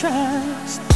trust.